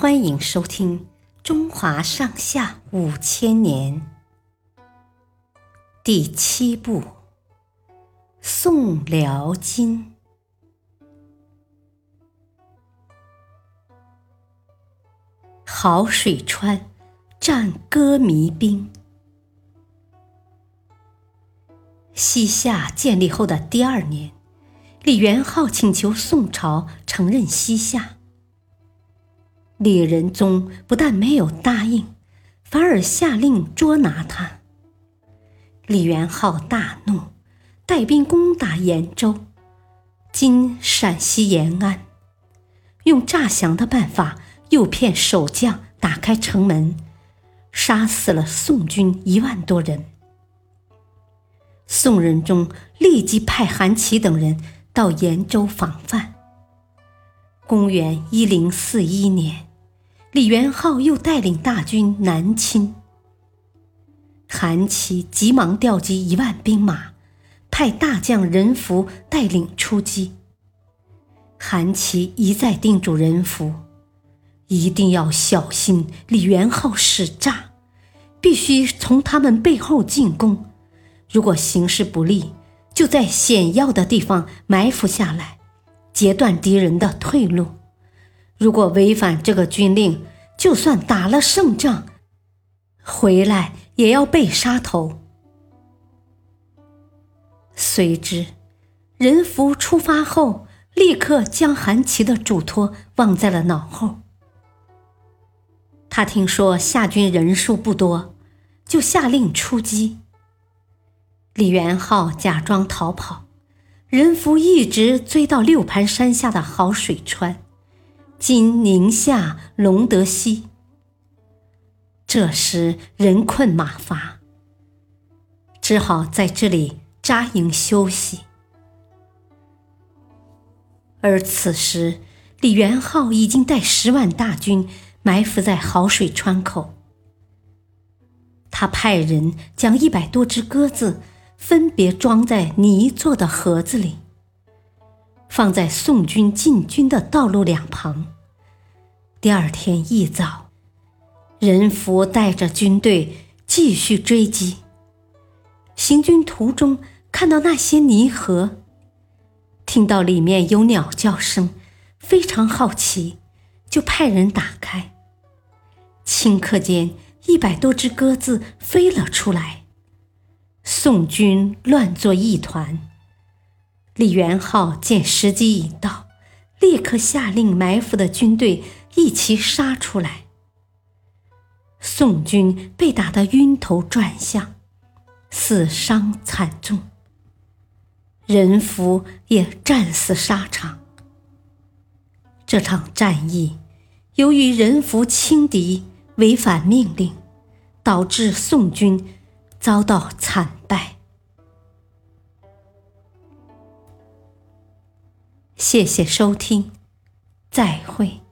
欢迎收听《中华上下五千年》第七部《宋辽金》。好水川战歌迷兵。西夏建立后的第二年，李元昊请求宋朝承认西夏。李仁宗不但没有答应，反而下令捉拿他。李元昊大怒，带兵攻打延州（今陕西延安），用诈降的办法诱骗守将打开城门，杀死了宋军一万多人。宋仁宗立即派韩琦等人到延州防范。公元一零四一年。李元昊又带领大军南侵，韩琦急忙调集一万兵马，派大将任福带领出击。韩琦一再叮嘱任福，一定要小心李元昊使诈，必须从他们背后进攻。如果形势不利，就在险要的地方埋伏下来，截断敌人的退路。如果违反这个军令，就算打了胜仗，回来也要被杀头。随之，任福出发后，立刻将韩琦的嘱托忘在了脑后。他听说夏军人数不多，就下令出击。李元昊假装逃跑，任福一直追到六盘山下的好水川。今宁夏隆德西。这时人困马乏，只好在这里扎营休息。而此时，李元昊已经带十万大军埋伏在好水川口。他派人将一百多只鸽子分别装在泥做的盒子里。放在宋军进军的道路两旁。第二天一早，任福带着军队继续追击。行军途中，看到那些泥盒，听到里面有鸟叫声，非常好奇，就派人打开。顷刻间，一百多只鸽子飞了出来，宋军乱作一团。李元昊见时机已到，立刻下令埋伏的军队一齐杀出来。宋军被打得晕头转向，死伤惨重。人福也战死沙场。这场战役，由于人福轻敌，违反命令，导致宋军遭到惨败。谢谢收听，再会。